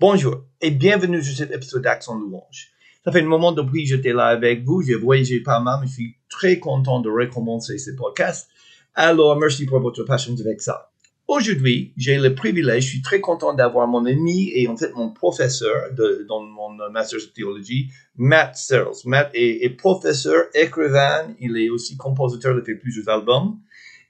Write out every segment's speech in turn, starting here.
Bonjour et bienvenue sur cet épisode d'Action Louange. Ça fait un moment depuis que j'étais là avec vous, j'ai voyagé pas mal, mais je suis très content de recommencer ce podcast. Alors, merci pour votre patience avec ça. Aujourd'hui, j'ai le privilège, je suis très content d'avoir mon ami et en fait mon professeur dans mon master de théologie, Matt Searles. Matt est, professeur, écrivain, il est aussi compositeur, il fait plusieurs albums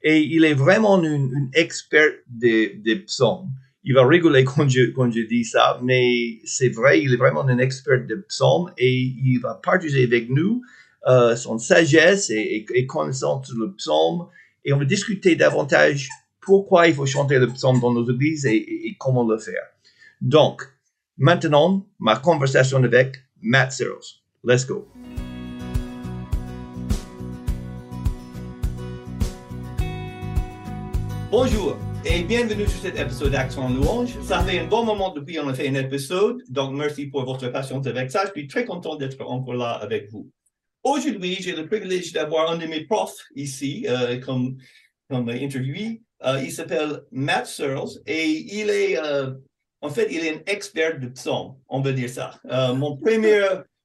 et il est vraiment une, une expert des, des psaumes il va rigoler quand je, quand je dis ça, mais c'est vrai, il est vraiment un expert de psaumes et il va partager avec nous euh, son sagesse et, et, connaissance sur le psaume et on va discuter davantage pourquoi il faut chanter le psaume dans nos églises et, et comment le faire. Donc, maintenant, ma conversation avec Matt Searles. Let's go. Bonjour et bienvenue sur cet épisode d'Action Louange. Ça fait un bon moment depuis qu'on a fait un épisode, donc merci pour votre patience avec ça. Je suis très content d'être encore là avec vous. Aujourd'hui, j'ai le privilège d'avoir un de mes profs ici euh, comme, comme interviewé. Euh, il s'appelle Matt Searles et il est, euh, en fait, il est un expert de psaume, on peut dire ça. Mon premier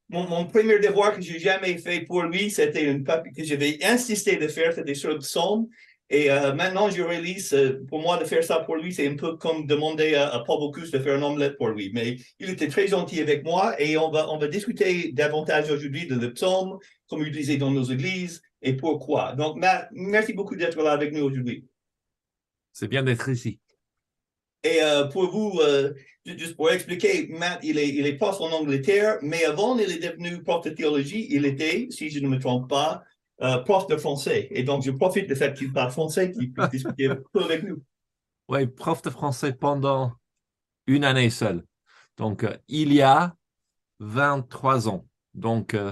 mon, premier devoir que j'ai jamais fait pour lui, c'était une que j'avais insisté de faire, c'était sur le psaume. Et euh, maintenant, je réalise, euh, pour moi, de faire ça pour lui, c'est un peu comme demander à, à Paul Bocuse de faire un omelette pour lui. Mais il était très gentil avec moi et on va, on va discuter davantage aujourd'hui de le psaume, comme utilisé dans nos églises et pourquoi. Donc, Matt, merci beaucoup d'être là avec nous aujourd'hui. C'est bien d'être ici. Et euh, pour vous, juste pour expliquer, Matt, il est, il est prof en Angleterre, mais avant, il est devenu prof de théologie. Il était, si je ne me trompe pas, euh, prof de français. Et donc, je profite de fait qu'il parle français, qu'il puisse discuter un peu avec nous. Oui, prof de français pendant une année seule. Donc, euh, il y a 23 ans. Donc, euh,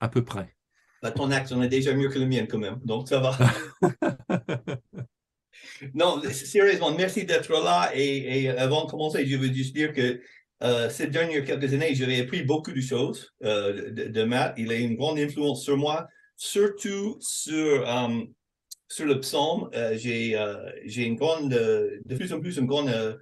à peu près. Bah, ton accent est déjà mieux que le mien quand même. Donc, ça va. non, sérieusement, merci d'être là. Et, et, avant de commencer, je veux juste dire que euh, ces dernières quelques années, j'avais appris beaucoup de choses de, de Matt. Il a une grande influence sur moi surtout sur, um, sur le psaume, euh, j'ai euh, grande, de plus en plus une grande euh,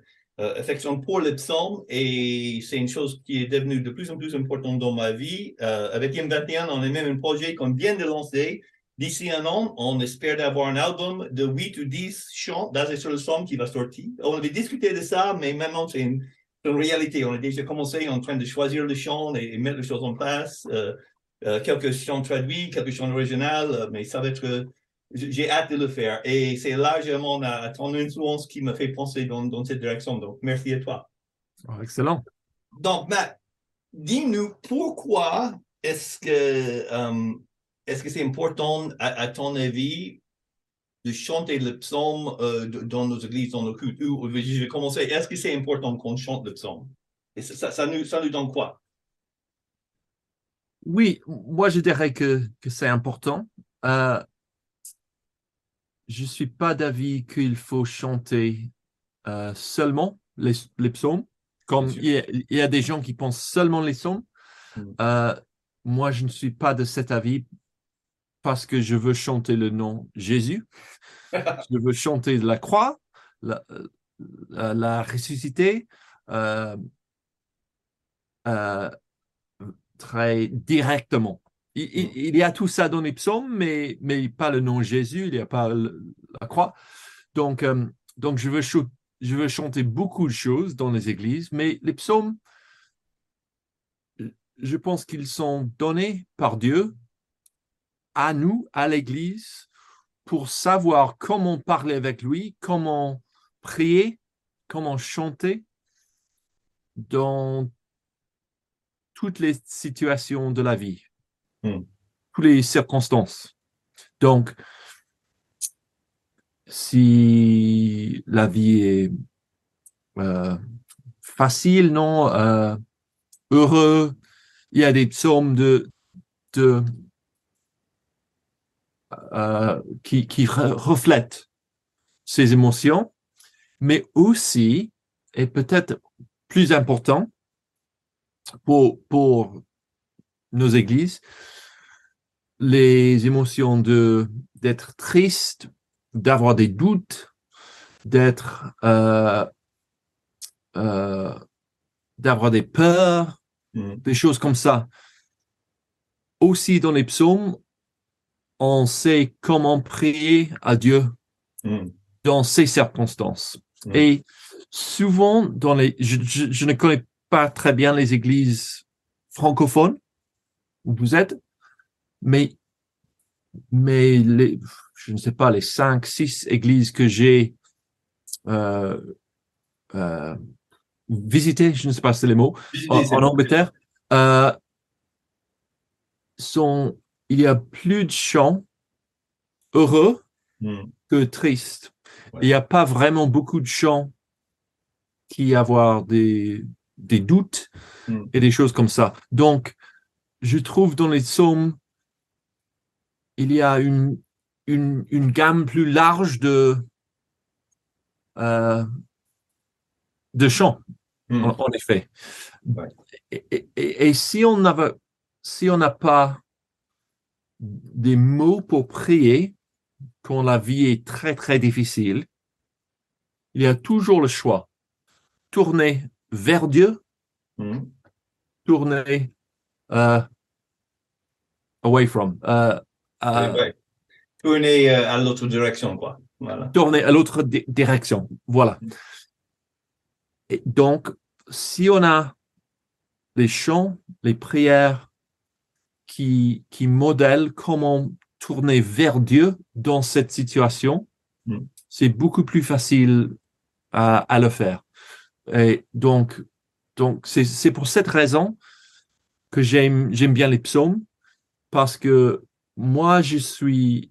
affection pour le psaume et c'est une chose qui est devenue de plus en plus importante dans ma vie. avec M21, on a même un projet qu'on vient de lancer. D'ici un an, on espère avoir un album de 8 ou 10 chants basés sur le psaume qui va sortir. On avait discuté de ça, mais maintenant c'est une, réalité. On a déjà commencé en train de choisir le chant et, et mettre les choses en place. Euh, quelques chants traduits, quelques chants originaux, euh, mais ça va être, j'ai hâte de le faire. Et c'est largement à ton influence qui me fait penser dans, dans cette direction. Donc, merci à toi. Oh, excellent. Donc, Matt, dis-nous pourquoi est-ce que euh, est-ce que c'est important, à, à, ton avis, de chanter le psaume euh, dans nos églises, dans nos cultes? Ou, je vais commencer. Est-ce que c'est important qu'on chante le psaume? Et ça, ça, ça, nous, ça nous donne quoi? Oui, moi je dirais que, que c'est important. Euh, je ne suis pas d'avis qu'il faut chanter euh, seulement les, les, psaumes, comme il y, a, il y, a, des gens qui pensent seulement les psaumes. Mm. Euh, moi, je ne suis pas de cet avis parce que je veux chanter le nom Jésus. je veux chanter la croix, la, la, la ressuscité. Euh, très directement. Il, il, il, y a tout ça dans les psaumes, mais, mais pas le nom Jésus, il n'y a pas la croix. Donc, euh, donc je, veux je veux chanter beaucoup de choses dans les églises, mais les psaumes, je pense qu'ils sont donnés par Dieu à nous, à l'Église, pour savoir comment parler avec lui, comment prier, comment chanter dans toutes les situations de la vie, mm. toutes les circonstances. Donc, si la vie est euh, facile, non, euh, heureux, il y a des psaumes de, de euh, qui, qui reflètent ces émotions, mais aussi, et peut-être plus important, pour, pour nos églises, les émotions de d'être triste, d'avoir des doutes, d'être euh, euh, d'avoir des peurs, Mm. des choses comme ça. Aussi dans les psaumes, on sait comment prier à Dieu Mm. dans ces circonstances. Mm. Et souvent, dans les, je, je- je ne connais pas très bien les églises francophones où vous êtes, mais, mais les, je ne sais pas, les cinq, six églises que j'ai euh, euh, visitées, je ne sais pas si c'est les mots, en, en Angleterre, euh, sont, il y a plus de chants heureux Mm. que tristes. Ouais. Il n'y a pas vraiment beaucoup de chants qui avoir des, des doutes Mm. et des choses comme ça. Donc, je trouve dans les psaumes, il y a une, une, une gamme plus large de, euh, de chants Mm. en, en effet. Ouais. Et, et- et- et si on n'avait, si on n'a pas des mots pour prier quand la vie est très très difficile, il y a toujours le choix. Tourner vers Dieu, Mm. tourner euh, away from, euh, Ouais. Tourner euh, à l'autre direction, quoi. Voilà. tourner à l'autre di- direction. Voilà. Mm. Et donc, si on a les chants, les prières qui, qui modèlent comment tourner vers Dieu dans cette situation, Mm. c'est beaucoup plus facile à, à le faire. Et donc, donc c'est, pour cette raison que j'aime, j'aime bien les psaumes, parce que moi, je suis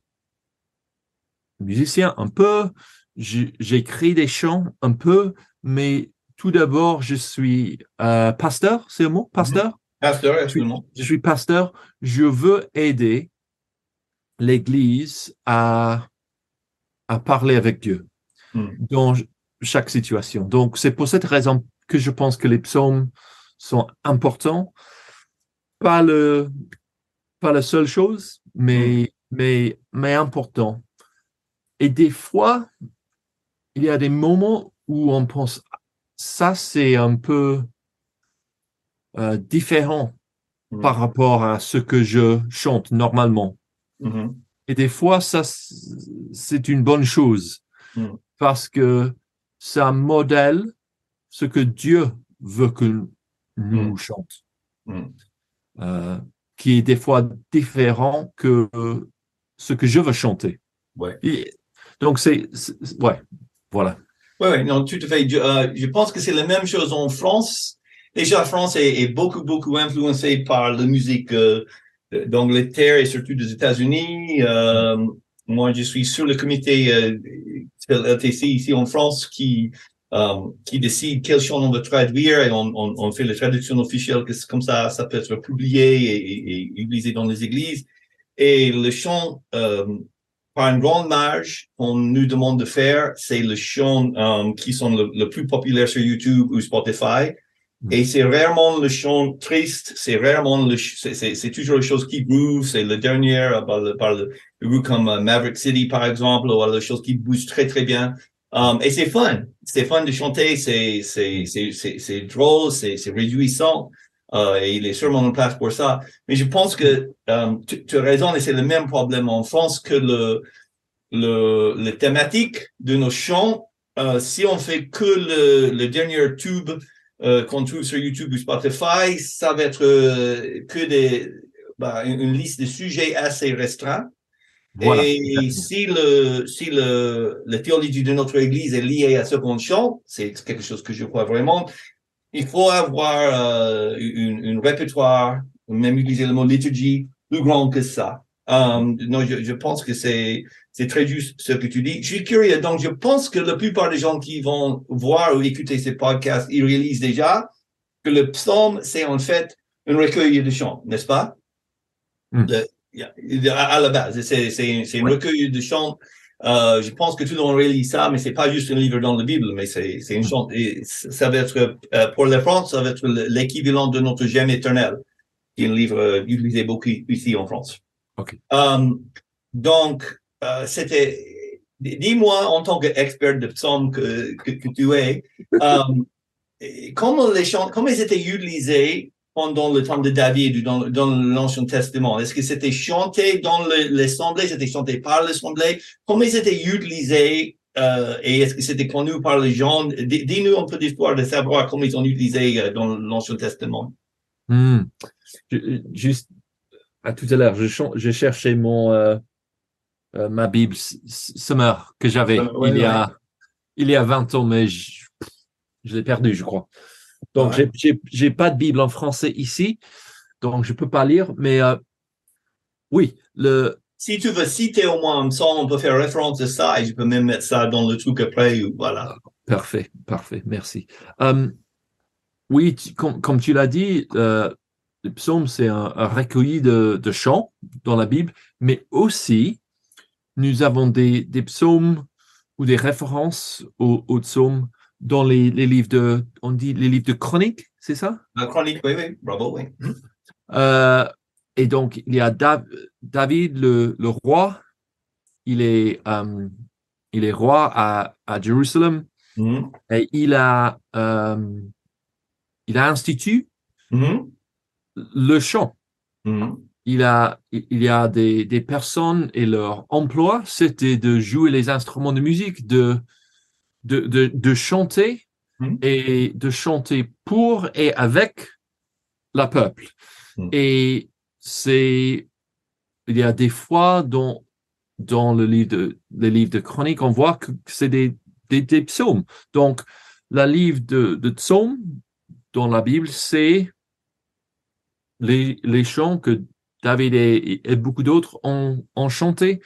musicien un peu, j'écris des chants un peu, mais tout d'abord, je suis euh, pasteur, c'est le mot, pasteur? Pasteur, Je suis, absolument. je suis pasteur, je veux aider l'Église à, à parler avec Dieu Mm. dans chaque situation. Donc, c'est pour cette raison que je pense que les psaumes sont importants. Pas le, pas la seule chose, mais, mais, mais important. Et des fois, il y a des moments où on pense, ça c'est un peu euh, différent Mm. par rapport à ce que je chante normalement. Mhm. Et des fois, ça, c'est une bonne chose Mm. parce que ça modèle ce que Dieu veut que nous Mm. chante, Mm. euh, qui est des fois différent que euh, ce que je veux chanter. Ouais. Et donc, c'est, ouais, voilà. Oui, oui, non, tout à fait. Je, euh, je pense que c'est la même chose en France. Déjà, la France est, est beaucoup, beaucoup influencée par la musique euh, d'Angleterre et surtout des États-Unis. Euh, moi, je suis sur le comité euh, LTC ici en France qui euh, qui décide quel chant on veut traduire et on, on, on fait la traduction officielle, comme ça, ça peut être publié et, et, et utilisé dans les églises. Et le chant euh, par une grande marge, on nous demande de faire, c'est le chant euh, qui sont le, le plus populaire sur YouTube ou Spotify. Mm. Et c'est rarement le chant triste, c'est rarement le, c'est, toujours les choses qui groove, c'est le dernier, euh, par le, par le, le groupe comme euh, Maverick City, par exemple, ou les choses qui bougent très, très bien. Um, et c'est fun. C'est fun de chanter, c'est, c'est, c'est, c'est, drôle, c'est, c'est réjouissant. Euh, et il est sûrement en place pour ça. Mais je pense que euh, tu, tu as raison, et c'est le même problème en France que le, le, le thématique de nos chants. Si on fait que le, le dernier tube euh, qu'on trouve sur YouTube ou Spotify, ça va être euh, que des bah, une, une liste de sujets assez restreint. Voilà. Et si le si le la théologie de notre Église est liée à ce qu'on chante, c'est quelque chose que je crois vraiment. Il faut avoir euh, une, une répertoire, même utiliser le mot liturgie, plus grand que ça. Um, non, je, je pense que c'est c'est très juste ce que tu dis. Je suis curieux, donc je pense que la plupart des gens qui vont voir ou écouter ces podcasts, ils réalisent déjà que le psaume, c'est en fait un recueil de chants, n'est-ce pas? Mm. Le- à, à la base, c'est c'est c'est un recueil de chants. Euh, je pense que tout le monde réalise ça, mais c'est pas juste un livre dans la Bible, mais c'est c'est une chant. Et ça va être euh, pour la France, ça va être l'équivalent de notre Gemme éternelle, qui est un livre euh, utilisé beaucoup ici en France. Um, donc, euh, c'était, dis-moi en tant qu'expert de psaume que, que, que tu es, et comment les chants, comment ils étaient utilisés pendant le temps de David ou dans, dans l'Ancien Testament? Est-ce que c'était chanté dans l'Assemblée, c'était chanté par l'Assemblée? Comment ils étaient utilisés euh, et est-ce que c'était connu par les gens? Dis- Dis-nous un peu d'histoire de savoir comment ils ont utilisé euh, dans l'Ancien Testament. Hmm. Je- Juste à tout à l'heure, je, je cherchais mon euh, euh, ma Bible Summer que j'avais ouais, il y a il y a 20 ans, mais je, je l'ai perdu, je crois. Donc Ouais. j'ai j'ai pas de Bible en français ici, donc je peux pas lire. Mais euh, oui, le Si tu veux citer au moins un psaume, on peut faire référence à ça et je peux même mettre ça dans le truc après voilà. Parfait, parfait, merci. Euh, oui, tu- comme, comme tu l'as dit, euh, le psaume, c'est un, un recueilli de, de chants dans la Bible, mais aussi, nous avons des, des psaumes ou des références aux, aux psaumes dans les, les livres de, on dit les livres de chroniques, c'est ça? La chronique, oui, oui, bravo, oui. Euh, et donc, il y a Da- David, le, le roi, il est, euh, il est roi à, à Jérusalem. Mhm. Et il a, euh, il a institué Mhm. Le chant. Mhm. Il a, il y a des, des personnes et leur emploi, c'était de jouer les instruments de musique, de, de, de, de chanter Mhm. et de chanter pour et avec la peuple. Mhm. Et c'est, il y a des fois dans, dans le livre de, les livres de chroniques, on voit que c'est des, des, des psaumes. Donc, la livre de, de psaumes dans la Bible, c'est les, les chants que David et, et beaucoup d'autres ont, ont chanté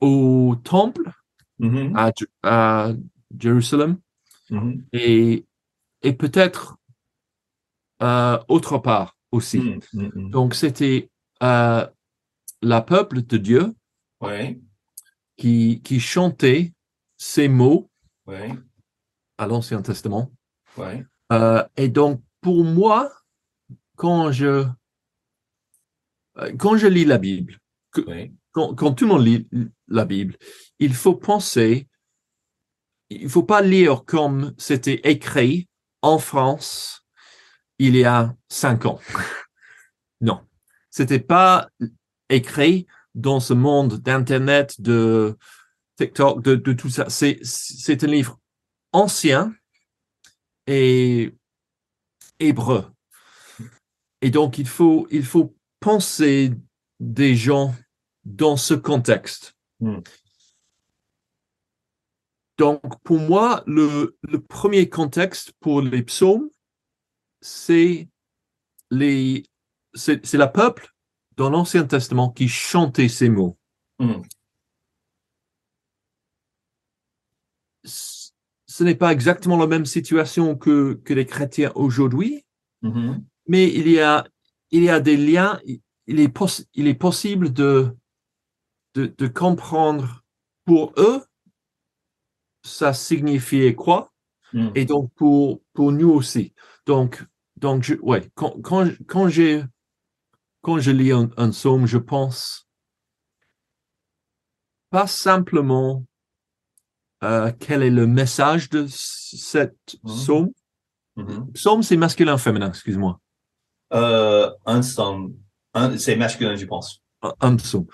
au temple Mhm. à, Jérusalem Mhm. et, et peut-être euh, autre part aussi. Mhm. Mhm. Donc, c'était euh, la peuple de Dieu qui, qui chantait ces mots à l'Ancien Testament. Euh, et donc, pour moi, quand je, euh, quand je lis la Bible, oui. quand, quand tout le monde lit la Bible, il faut penser, il faut pas lire comme c'était écrit en France il y a cinq ans. Non, c'était pas écrit dans ce monde d'internet, de TikTok, de, de tout ça. C'est c'est un livre ancien et hébreu. Et donc il faut il faut penser des gens dans ce contexte. Hmm. Donc, pour moi, le, le premier contexte pour les psaumes, c'est les, c'est, c'est la peuple dans l'Ancien Testament qui chantait ces mots. Hmm. Ce n'est pas exactement la même situation que, que les chrétiens aujourd'hui, Mhm. Mais il y a, il y a des liens, il est, poss- il est possible de, de, de comprendre pour eux, ça signifiait quoi, Hmm. et donc pour, pour nous aussi. Donc, donc je, ouais, quand, quand, quand, j'ai, quand je lis un, un psaume, je pense pas simplement euh, quel est le message de cette Mhm. psaume. Mhm. Psaume, c'est masculin, féminin, excuse-moi. Euh. Un, c'est masculin, je pense. un- psaume.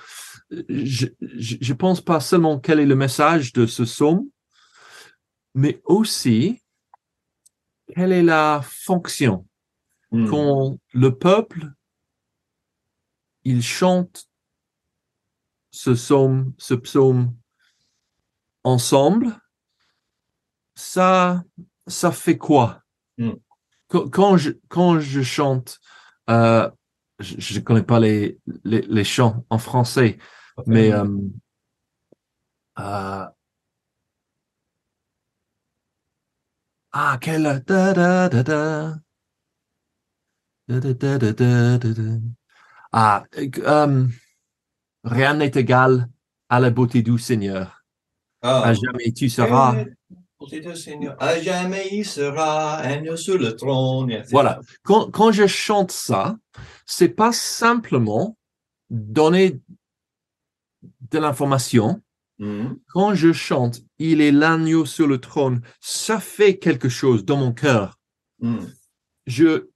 Je, je, je pense pas seulement quel est le message de ce psaume, mais aussi quelle est la fonction Hmm. quand le peuple il chante ce psaume, ce psaume ensemble, ça, ça fait quoi? Mm. Quand, quand je quand je chante, euh, je, je connais pas les, les les chants en français, mais euh, euh, ah quel da da da da Da, da, da, da, da, da, da. ah euh, rien n'est égal à la beauté du Seigneur Ah. à jamais tu seras Eh, Seigneur, à jamais il sera agneau sur le trône. etc. Voilà. Quand, quand je chante ça, c'est pas simplement donner de l'information, Mhm. Quand je chante, il est l'agneau sur le trône, ça fait quelque chose dans mon cœur. Mhm. Je,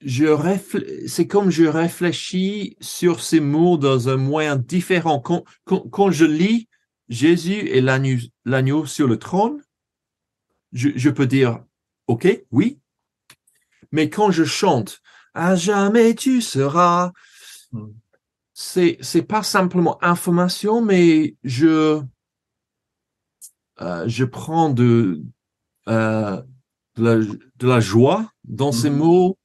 je réfl- c'est comme je réfléchis sur ces mots dans un moyen différent. Quand, quand, quand je lis Jésus est l'agneau, sur le trône, je, je peux dire, OK, oui. Mais quand je chante, à jamais tu seras, Mm. c'est, c'est pas simplement information, mais je, euh, je prends de, euh, de, la, de la joie dans ces Mhm. mots,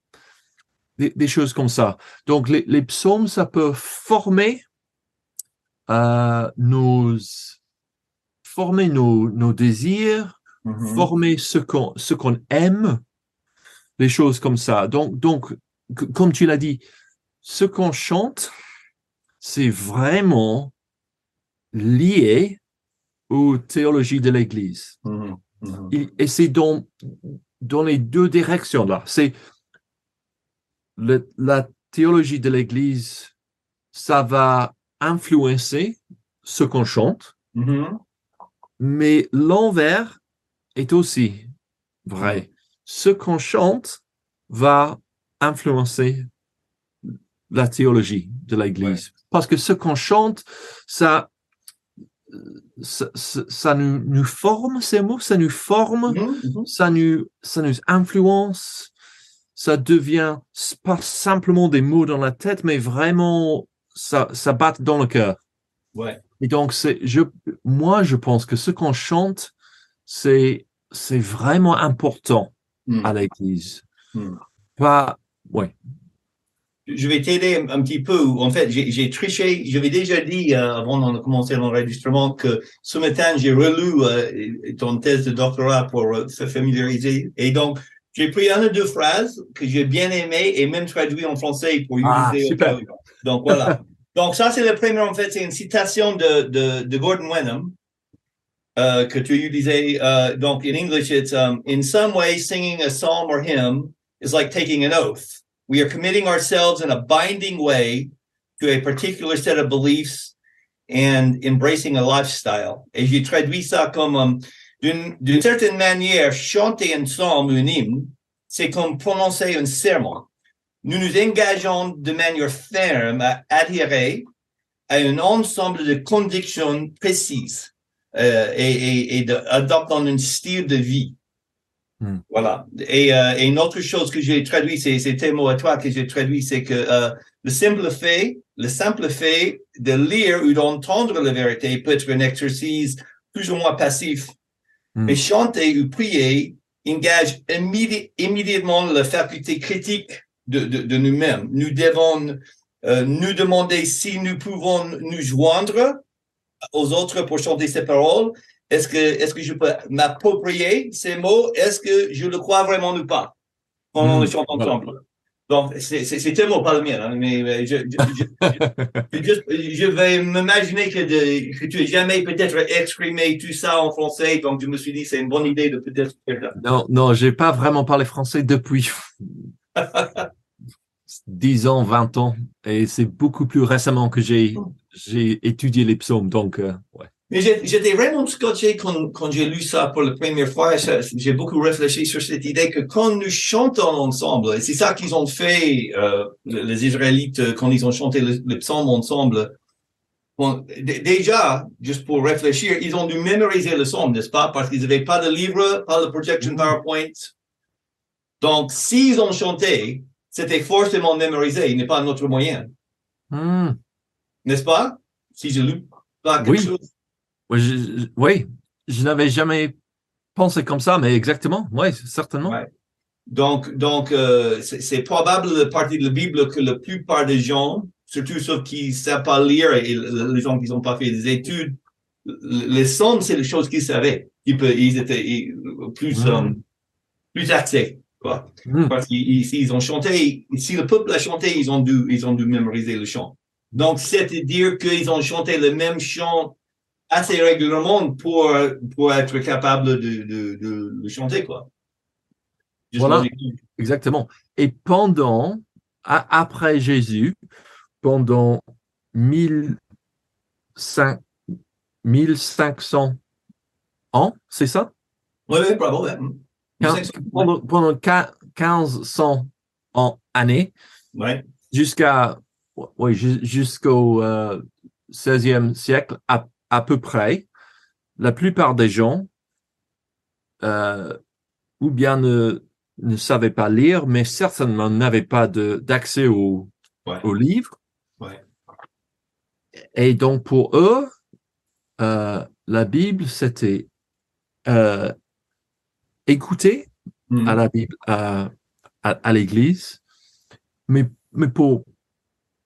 des, des choses comme ça. Donc, les, les psaumes, ça peut former euh, nos, former nos, nos désirs, Mhm. former ce qu'on ce qu'on aime, des choses comme ça. Donc, donc comme tu l'as dit, ce qu'on chante, c'est vraiment lié aux théologies de l'Église. Mhm. Mhm. Et, et c'est dans, dans les deux directions là. C'est la théologie de l'Église, ça va influencer ce qu'on chante, Mhm. mais l'envers est aussi vrai. Ce qu'on chante va influencer la théologie de l'Église. Parce que ce qu'on chante, ça, ça, ça- ça nous, nous forme, ces mots, ça nous forme, Mhm. Mhm. ça nous, ça nous influence, ça devient pas simplement des mots dans la tête, mais vraiment, ça, ça bat dans le cœur. Ouais. Et donc, c'est, je, moi, je pense que ce qu'on chante, c'est, c'est vraiment important Mm. à l'église. Mm. Pas, ouais. Je vais t'aider un, un petit peu. En fait, j'ai triché. J'avais déjà dit euh, avant de commencer l'enregistrement que ce matin, j'ai relu euh, ton thèse de doctorat pour euh, se familiariser. Et donc, j'ai pris une ou deux phrases que j'ai bien aimées et même traduit en français pour Ah, utiliser. au super. Donc, voilà. donc, ça, c'est le premier, en fait, c'est une citation de, de, de Gordon Wenham. euh, que tu utilisais, euh, donc in English, it's um, in some way singing a psalm or hymn is like taking an oath. We are committing ourselves in a binding way to a particular set of beliefs and embracing a lifestyle. Et j'ai traduit ça comme um, d'une certaine manière, chanter un psaume, un hymne, c'est comme prononcer un serment. Nous nous engageons de manière ferme à adhérer à un ensemble de convictions précises euh, et, et, et d'adopter un style de vie. Hmm. Voilà. Et, euh, et une autre chose que j'ai traduit, c'est tes mots à toi que j'ai traduit, c'est que euh, le simple fait, le simple fait de lire ou d'entendre la vérité peut être un exercice plus ou moins passif. Hmm. Mais chanter ou prier engage immédi- immédiatement la faculté critique de, de, de nous-mêmes. Nous devons euh, nous demander si nous pouvons nous joindre aux autres pour chanter ces paroles. Est-ce que, est-ce que je peux m'approprier ces mots? Est-ce que je le crois vraiment ou pas? Quand on Mm, le chante voilà. ensemble. Donc, c'est, c'est, c'est tes mots, pas le mien, hein, mais, je, je, vais m'imaginer que, de, que tu n'as jamais peut-être exprimé tout ça en français, donc je me suis dit c'est une bonne idée de peut-être. Non, non, j'ai pas vraiment parlé français depuis 10 ans, 20 ans. Et c'est beaucoup plus récemment que j'ai, j'ai étudié les psaumes. Donc, euh, ouais. Mais j'étais vraiment scotché quand, quand j'ai lu ça pour la première fois. J'ai beaucoup réfléchi sur cette idée que quand nous chantons ensemble, et c'est ça qu'ils ont fait, euh, les les Israélites, euh, quand ils ont chanté le, le psaume ensemble. Bon, déjà, juste pour réfléchir, ils ont dû mémoriser le psaume, n'est-ce pas? Parce qu'ils n'avaient pas de livre, pas de projection Mhm. PowerPoint. Donc, s'ils ont chanté, c'était forcément mémorisé. Il n'est pas un autre moyen, Hmm. n'est-ce pas? Si je lis pas quelque Oui. chose. Ouais, je, oui, je n'avais jamais pensé comme ça, mais exactement, oui, certainement. Ouais. Donc, donc euh, c'est probable la partie de la Bible que la plupart des gens, surtout ceux qui savent pas lire et le- les gens qui n'ont pas fait des études, le- les psaumes, c'est les choses qu'ils savaient. Ils, étaient ils- plus, Mm. euh, plus axés, quoi. Hmm. Parce qu'ils ils ont chanté, si le peuple a chanté, ils ont dû, ils ont dû mémoriser le chant. Donc, c'est-à-dire qu'ils ont chanté le même chant assez régulièrement pour, pour être capable de, de, de le chanter, quoi. Juste Voilà. Exactement. Et pendant, après Jésus, pendant 1500, 1500 ans, c'est ça? Oui, oui, bravo. ouais. Quin- 1500, Pendant, pendant quin- 1500 ans, années, ouais. jusqu'à oui, ju- jusqu'au euh, 16e siècle à, à peu près, la plupart des gens euh, ou bien ne, ne savaient pas lire, mais certainement n'avaient pas d'accès au, Ouais. au livre. Ouais. Et donc pour eux, euh, la Bible, c'était euh, écouter Hmm. à la Bible, à, à, à l'église, mais, mais pour,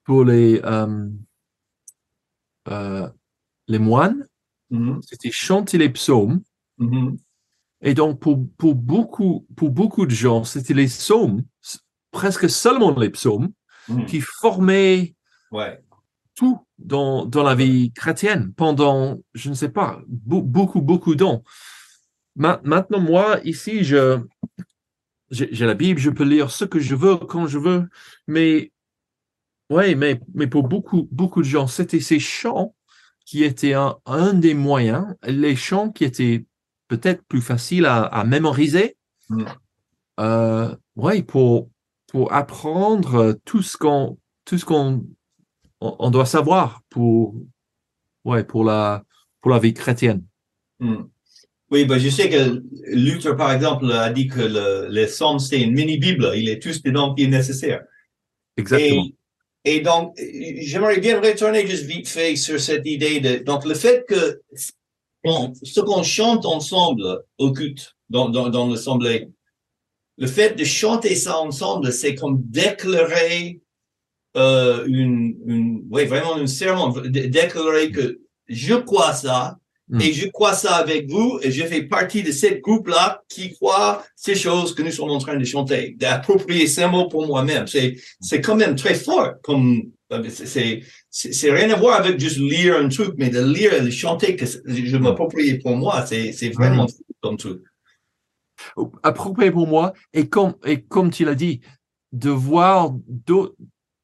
pour les, euh, euh, les moines, Mhm. c'était chanter les psaumes. Mhm. Et donc, pour, pour, beaucoup, pour beaucoup de gens, c'était les psaumes, presque seulement les psaumes, qui formaient Ouais. tout dans, dans la vie chrétienne pendant, je ne sais pas, beau- beaucoup, beaucoup d'ans. Ma- Maintenant, moi, ici, je, j'ai la Bible, je peux lire ce que je veux quand je veux, mais, ouais, mais, mais pour beaucoup, beaucoup de gens, c'était ces chants qui étaient un, un des moyens, les chants qui étaient peut-être plus faciles à, à mémoriser, Mm. euh, ouais, pour, pour apprendre tout ce qu'on, tout ce qu'on, on, on doit savoir pour, ouais, pour la, pour la vie chrétienne. Hmm. Oui, ben, je sais que Luther, par exemple, a dit que le, les psaumes, c'est une mini-Bible. Il est tous dedans qui est nécessaire. Exactement. Et, et donc, j'aimerais bien retourner juste vite fait sur cette idée de, donc, le fait que on- ce qu'on chante ensemble au culte, dans, dans, dans l'assemblée, le fait de chanter ça ensemble, c'est comme déclarer euh, une, une, oui, vraiment une dé- déclarer que je crois ça, Mm. et je crois ça avec vous, et je fais partie de ce groupe-là qui croit ces choses que nous sommes en train de chanter, d'approprier ces mots pour moi-même. C'est, c'est quand même très fort, comme, c'est, c'est, rien à voir avec juste lire un truc, mais de lire et de chanter que je m'approprie pour moi, c'est, c'est vraiment fou comme truc. approprié pour moi et comme et comme tu l'as dit de voir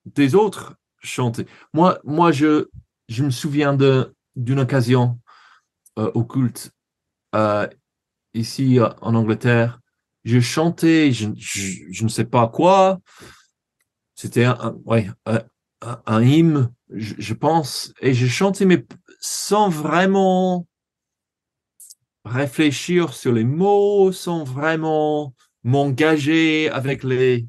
des autres chanter moi moi je je me souviens de d'une occasion euh, au culte. Euh, ici euh, en Angleterre je chantais je, je, je ne sais pas quoi. C'était un, un- ouais un, un- un hymne je, je pense. Et je chantais mais sans vraiment réfléchir sur les mots sans vraiment m'engager avec les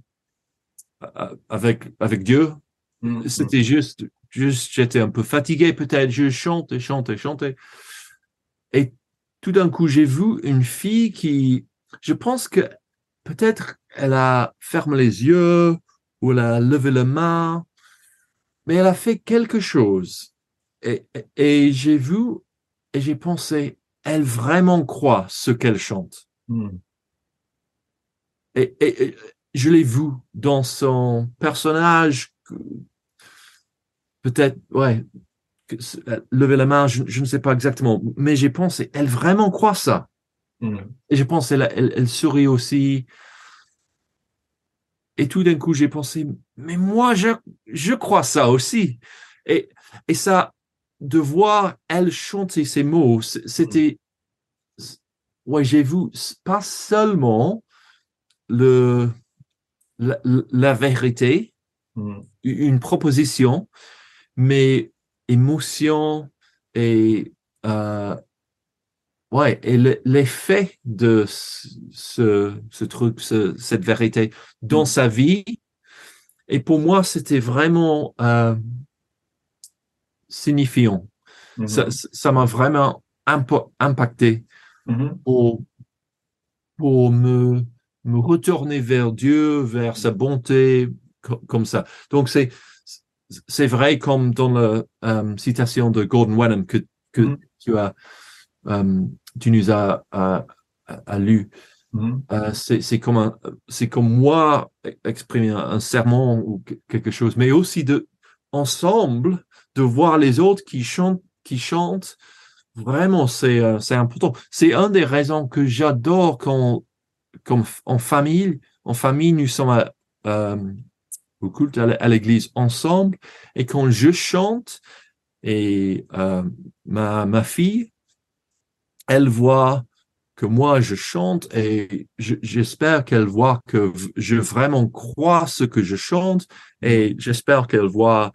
euh, avec avec Dieu. Mm. c'était juste juste j'étais un peu fatigué peut-être. Je chantais chantais chantais et tout d'un coup j'ai vu une fille qui je pense que peut-être elle a fermé les yeux ou elle a levé la main mais elle a fait quelque chose et, et, et j'ai vu et j'ai pensé elle vraiment croit ce qu'elle chante Mm. et, et- je l'ai vu dans son personnage peut-être ouais lever la main je, je ne sais pas exactement mais j'ai pensé elle vraiment croit ça Mm. et je pense elle, elle, elle sourit aussi et tout d'un coup j'ai pensé mais moi je je crois ça aussi et et ça de voir elle chanter ces mots c'était ouais j'ai vu pas seulement le la, la vérité Mm. une proposition, mais émotion et euh, ouais et le- l'effet de ce, ce, truc, ce- cette vérité dans Mm. sa vie. Et pour moi, c'était vraiment euh, signifiant. Mhm. Ça ça m'a vraiment impacté Mhm. pour, pour me, me retourner vers Dieu, vers sa bonté, co- comme ça. Donc, c'est, c'est vrai, comme dans la euh, citation de Gordon Wenham que, que Mhm. tu as, euh, tu nous as, as- as lu. Mhm. Euh, c'est, comme un, c'est comme moi exprimer un, un sermon ou que- quelque chose, mais aussi de, ensemble, de voir les autres qui chantent, qui chantent. Vraiment, c'est, euh, c'est important. C'est une des raisons que j'adore quand, en famille, en famille, nous sommes à, euh, au culte à l'église ensemble et quand je chante, Et euh, ma, ma fille, elle voit que moi je chante et j'espère qu'elle voit que je vraiment crois ce que je chante et j'espère qu'elle voit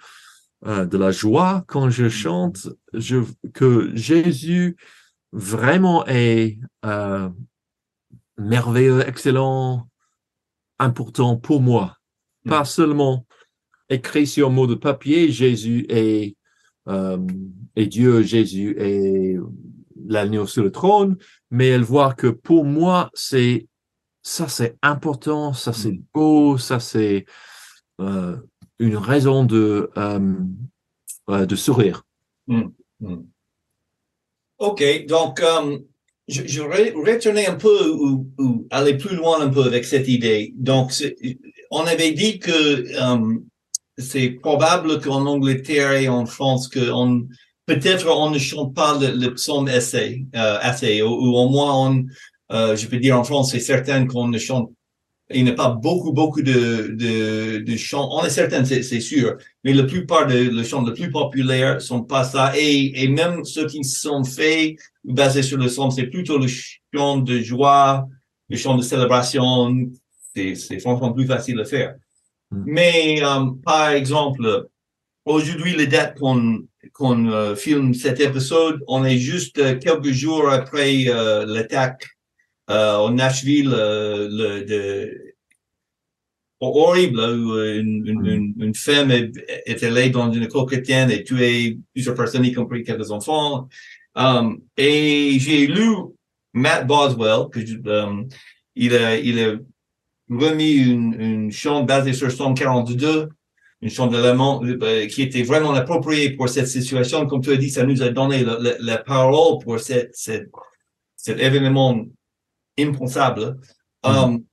euh, de la joie quand je chante, je, que Jésus vraiment est euh, merveilleux, excellent, important pour moi. Mm. Pas seulement écrit sur un mot de papier, Jésus est, euh, est Dieu, Jésus est l'agneau sur le trône, mais elle voit que pour moi, c'est ça, c'est important, ça, c'est mm. beau, ça, c'est euh, une raison de, euh, de sourire. Mm. Ok, donc je, je retourner un peu ou, ou, aller plus loin un peu avec cette idée. Donc, on avait dit que euh, c'est probable qu'en Angleterre et en France, que on, peut-être on ne chante pas le, le psaume assez, euh, ou, au moins on, euh, je peux dire en France, c'est certain qu'on ne chante il n'y a pas beaucoup, beaucoup de, de, de chants. On est certain, c'est sûr. Mais la plupart des le chants les plus populaires sont pas ça. Et, et même ceux qui sont faits basés sur le son, c'est plutôt le chant de joie, le chant de célébration. C'est franchement plus facile à faire. Mm. Mais, euh, par exemple, aujourd'hui, les dates qu'on qu'on euh, filme cet épisode, on est juste euh, quelques jours après l'attaque au Nashville, le, de, horrible, où euh, une, une, une, une, femme est, allée dans une école chrétienne et tué plusieurs personnes, y compris quelques enfants. Um, et j'ai lu Matt Boswell, que um, il a, il a remis une, une chant basée sur Psalm 42, une chant de l'amant qui était vraiment appropriée pour cette situation. Comme tu as dit, ça nous a donné la, la, la parole pour cette, cette, cet événement impensable. Mm um,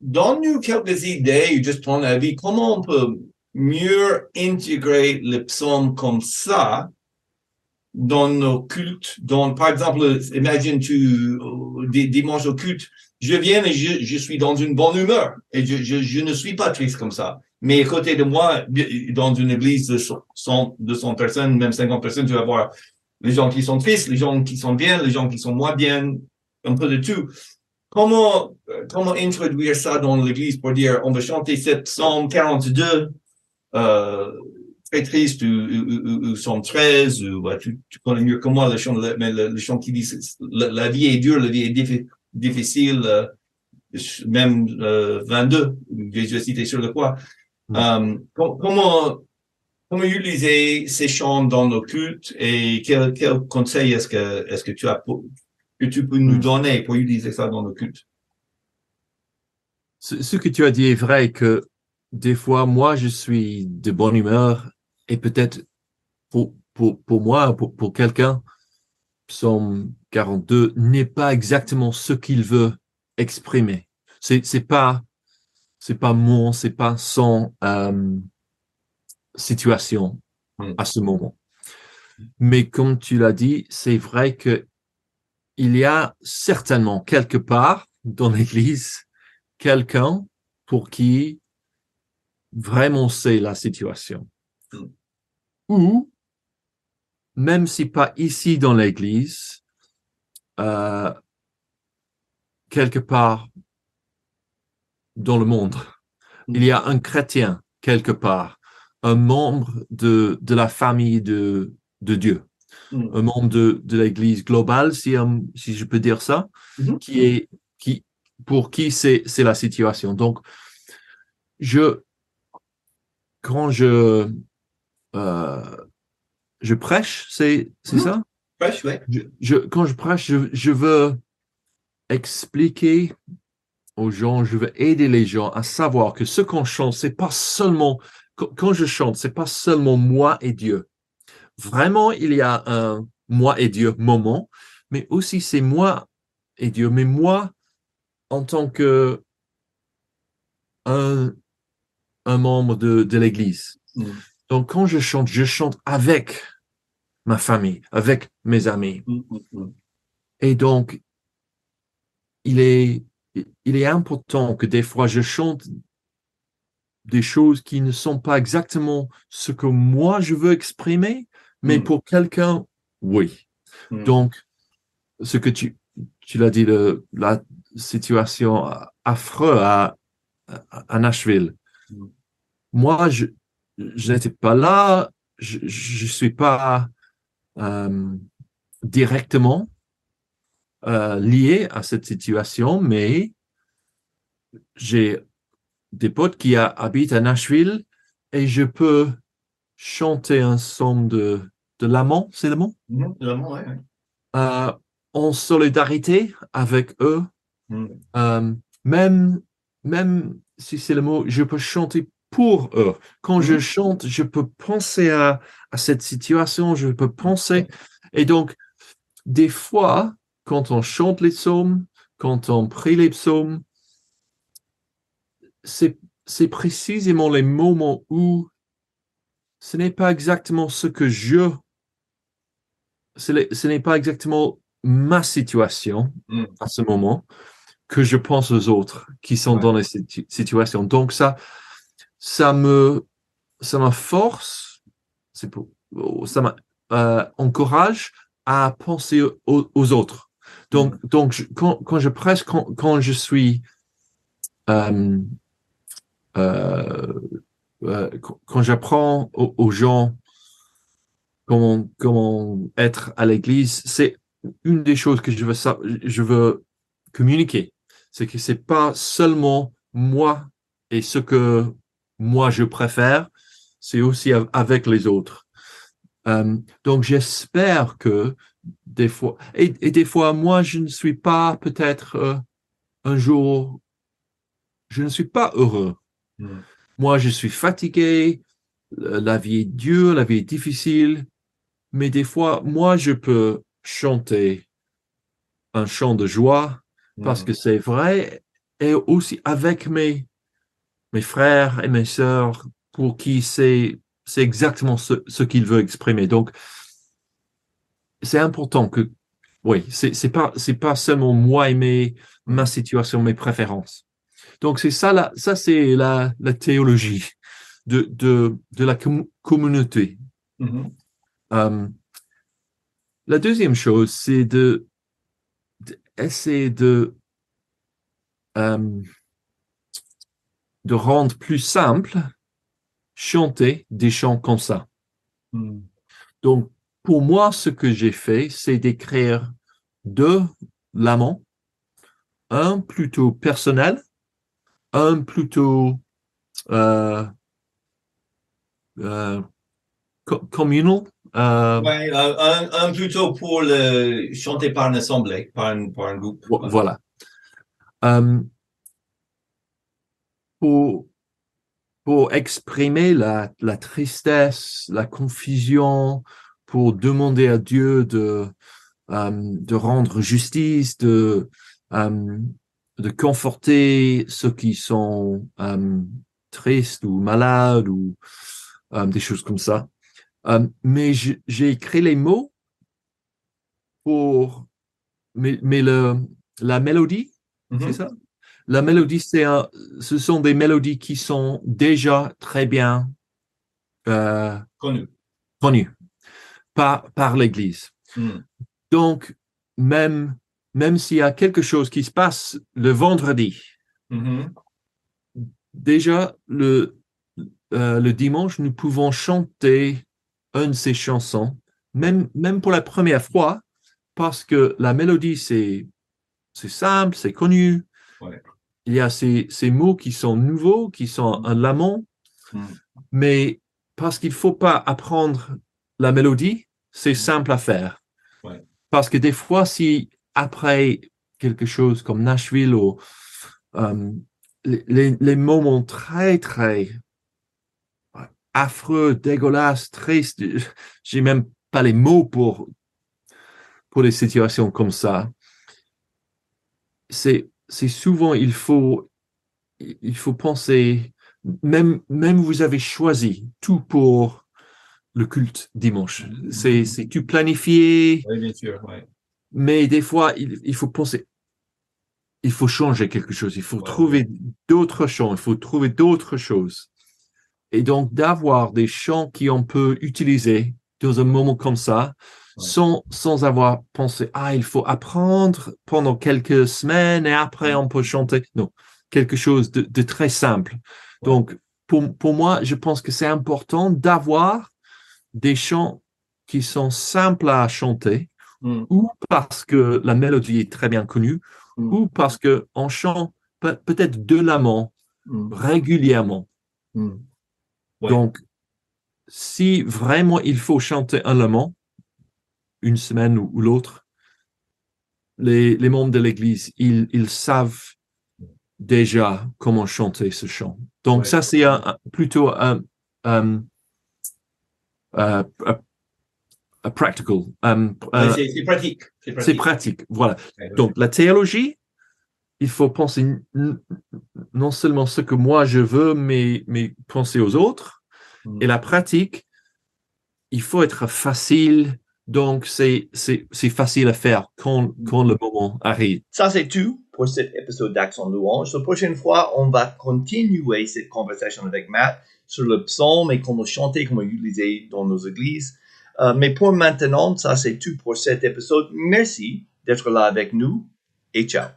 Donne-nous quelques idées, juste ton avis, comment on peut mieux intégrer le psaume comme ça dans nos cultes. Dans, par exemple, imagine tu dimanche au culte, je viens et je, je, suis dans une bonne humeur et je, je, je, ne suis pas triste comme ça. Mais à côté de moi, dans une église de 100, 200 personnes, même 50 personnes, tu vas voir les gens qui sont tristes, les gens qui sont bien, les gens qui sont moins bien, un peu de tout. Comment, comment introduire ça dans l'église pour dire, on va chanter cette psaume 42, euh, très triste, ou, ou, ou, psaume 13, ou, bah, tu, connais mieux que moi le chant, le, chant qui dit, la, vie est dure, la vie est difficile, euh, même euh, 22, Jésus a cité sur le quoi. Euh, comment, comment utiliser ces chants dans nos cultes et quel, quel conseil est-ce que, est-ce que tu as pour, que tu peux nous hmm. donner pour utiliser ça dans le culte. Ce, que tu as dit est vrai que des fois, moi, je suis de bonne humeur et peut-être pour, pour, pour moi, pour, pour quelqu'un, Psaume 42 n'est pas exactement ce qu'il veut exprimer. C'est, c'est pas, c'est pas mon, c'est pas son euh, situation hmm. à ce moment. Mais comme tu l'as dit, c'est vrai que il y a certainement quelque part dans l'Église quelqu'un pour qui vraiment c'est la situation. Ou, même si pas ici dans l'Église, euh, quelque part dans le monde, il y a un chrétien quelque part, un membre de, de la famille de, de Dieu Mm. un membre de, de l'Église globale, si, euh, si je peux dire ça, mm-hmm. qui est qui pour qui c'est c'est la situation. Donc, je quand je euh, je prêche, c'est c'est mm-hmm. ça? Prêche, ouais. Je, quand je prêche, je, je veux expliquer aux gens, je veux aider les gens à savoir que ce qu'on chante, c'est pas seulement quand je chante, c'est pas seulement moi et Dieu vraiment, il y a un moi et Dieu moment, mais aussi c'est moi et Dieu, mais moi en tant que un, un membre de, de l'Église. Mm. Donc quand je chante, je chante avec ma famille, avec mes amis. Mm, mm, et donc, il est, il est important que des fois je chante des choses qui ne sont pas exactement ce que moi je veux exprimer, mais Mm. pour quelqu'un, oui. Mm. Donc, ce que tu, tu l'as dit, le, la situation affreuse à, à, Nashville. Mm. Moi, je, je n'étais pas là, je, je suis pas euh, directement euh, lié à cette situation, mais j'ai des potes qui a- habitent à Nashville et je peux chanter un son de, de l'amant, c'est le mot, vraiment, ouais, ouais. euh, en solidarité avec eux. Mm. Euh, même, même si c'est le mot, je peux chanter pour eux. Quand je Mhm. chante, je peux penser à, à cette situation, je peux penser. Et donc, des fois, quand on chante les psaumes, quand on prie les psaumes, c'est, précisément les moments où ce n'est pas exactement ce que je, ce n'est ce n'est pas exactement ma situation Mm. à ce moment que je pense aux autres qui sont Ouais. dans les situ- situations. Donc ça, ça me, ça me force, c'est pour, ça m'encourage à penser aux, aux autres. Donc, donc je- quand, quand je presse, quand, quand je suis euh, euh, euh, quand- j'apprends aux, aux gens comment, comment être à l'église, c'est une des choses que je veux, je veux communiquer. C'est que c'est pas seulement moi et ce que moi je préfère, c'est aussi av- avec les autres. Euh, donc j'espère que des fois, et, et des fois, moi je ne suis pas peut-être euh, un jour, je ne suis pas heureux. Mm. Moi, je suis fatigué, euh, la vie est dure, la vie est difficile, mais des fois, moi, je peux chanter un chant de joie parce Mm. que c'est vrai, et aussi avec mes, mes frères et mes sœurs pour qui c'est, c'est exactement ce, ce qu'ils veulent exprimer. Donc, c'est important que, oui, c'est, c'est pas, c'est pas seulement moi et mes, ma situation, mes préférences. Donc, c'est ça, la, ça, c'est la, la théologie de, de, de la com- communauté. Mhm. Euh, la deuxième chose, c'est de, essayer de, euh, de rendre plus simple chanter des chants comme ça. Mm. Donc, pour moi, ce que j'ai fait, c'est d'écrire deux laments, un plutôt personnel, un plutôt euh, euh, co- communal. euh, Ouais, un, plutôt pour le chanter par une assemblée, par un, par un groupe. Vo- Voilà. Euh, pour, pour exprimer la, la tristesse, la confusion, pour demander à Dieu de, euh, de rendre justice, de, euh, de conforter ceux qui sont euh, tristes ou malades ou des choses comme ça. Mais j'ai écrit les mots pour, mais, mais le, la mélodie, c'est ça? La mélodie, c'est un, ce sont des mélodies qui sont déjà très bien euh, Connu. connues par, par l'Église. Mm. Donc, même, même s'il y a quelque chose qui se passe le vendredi, Mhm. déjà le, euh, le dimanche, nous pouvons chanter une de ces chansons, même, même pour la première fois, parce que la mélodie, c'est, c'est simple, c'est connu. Ouais. Il y a ces, ces mots qui sont nouveaux, qui sont un lament, Mm. mais parce qu'il faut pas apprendre la mélodie, c'est simple à faire. Ouais. Parce que des fois, si après quelque chose comme Nashville ou euh, les, les- moments très, très affreux, dégueulasses, tristes, j'ai même pas les mots pour, pour des situations comme ça. C'est, c'est souvent, il faut, il faut penser, même, même vous avez choisi tout pour le culte dimanche. C'est, c'est tout planifié, Oui, bien sûr. Ouais. mais des fois, il, il faut penser, il faut changer quelque chose, il faut Ouais. trouver d'autres chants, il faut trouver d'autres choses. Et donc d'avoir des chants qui on peut utiliser dans un moment comme ça, sans, sans avoir pensé, ah, il faut apprendre pendant quelques semaines et après on peut chanter. Non, quelque chose de, de très simple. Donc, pour, pour moi, je pense que c'est important d'avoir des chants qui sont simples à chanter, Mm. ou parce que la mélodie est très bien connue, Mm. ou parce que on chante peut- peut-être de l'amant Mm. régulièrement. Ouais. Donc, si vraiment il faut chanter un lament, une semaine ou, ou l'autre, les, les membres de l'Église, ils, ils savent déjà comment chanter ce chant. Donc, Ouais. ça, c'est un- un- plutôt un, un, un- un- un practical, c'est pratique. C'est Euh, pratique. pratique. Voilà. Donc, la théologie, il faut penser non seulement ce que moi je veux, mais, mais penser aux autres. Et la pratique, il faut être facile. Donc, c'est facile à faire quand, quand le moment arrive. Ça, c'est tout pour cet épisode d'Action Louange. La prochaine fois, on va continuer cette conversation avec Matt sur le psaume et comment chanter, comment utiliser dans nos églises. Euh, mais pour maintenant, ça, c'est tout pour cet épisode. Merci d'être là avec nous et ciao.